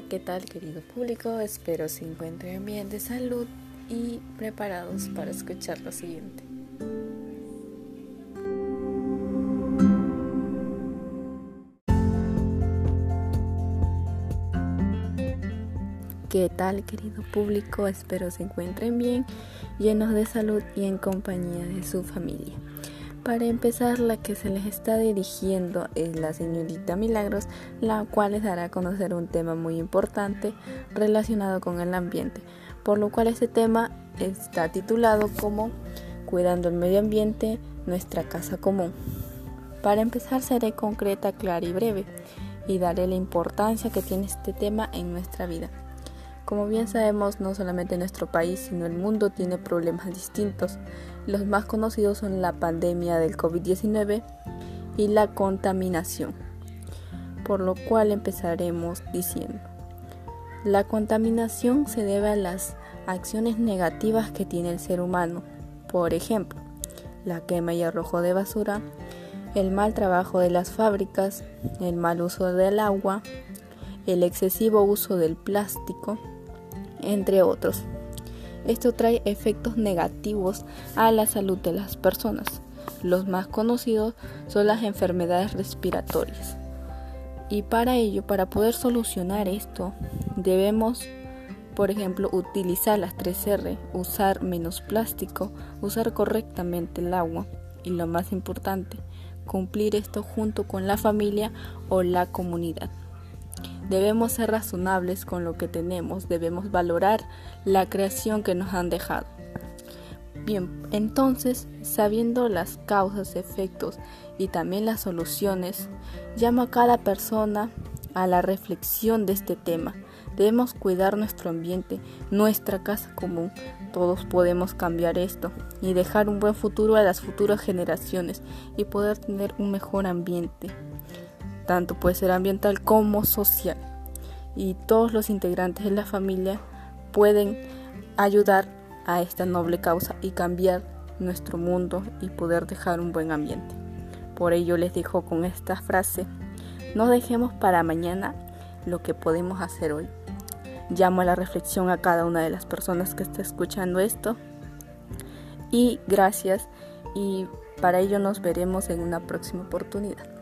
¿qué tal querido público? Espero se encuentren bien de salud y preparados para escuchar lo siguiente. ¿Qué tal querido público? Espero se encuentren bien, llenos de salud y en compañía de su familia. Para empezar, la que se les está dirigiendo es la señorita Milagros, la cual les dará a conocer un tema muy importante relacionado con el ambiente, por lo cual este tema está titulado como Cuidando el medio ambiente, nuestra casa común. Para empezar, seré concreta, clara y breve y daré la importancia que tiene este tema en nuestra vida. Como bien sabemos, no solamente nuestro país, sino el mundo tiene problemas distintos. Los más conocidos son la pandemia del COVID-19 y la contaminación. Por lo cual empezaremos diciendo, la contaminación se debe a las acciones negativas que tiene el ser humano. Por ejemplo, la quema y arrojo de basura, el mal trabajo de las fábricas, el mal uso del agua, el excesivo uso del plástico, entre otros. Esto trae efectos negativos a la salud de las personas. Los más conocidos son las enfermedades respiratorias. Y para ello, para poder solucionar esto, debemos, por ejemplo, utilizar las 3R, usar menos plástico, usar correctamente el agua y lo más importante, cumplir esto junto con la familia o la comunidad. Debemos ser razonables con lo que tenemos, debemos valorar la creación que nos han dejado. Bien, entonces, sabiendo las causas, efectos y también las soluciones, llamo a cada persona a la reflexión de este tema. Debemos cuidar nuestro ambiente, nuestra casa común. Todos podemos cambiar esto y dejar un buen futuro a las futuras generaciones y poder tener un mejor ambiente tanto puede ser ambiental como social. Y todos los integrantes de la familia pueden ayudar a esta noble causa y cambiar nuestro mundo y poder dejar un buen ambiente. Por ello les dejo con esta frase, no dejemos para mañana lo que podemos hacer hoy. Llamo a la reflexión a cada una de las personas que está escuchando esto. Y gracias y para ello nos veremos en una próxima oportunidad.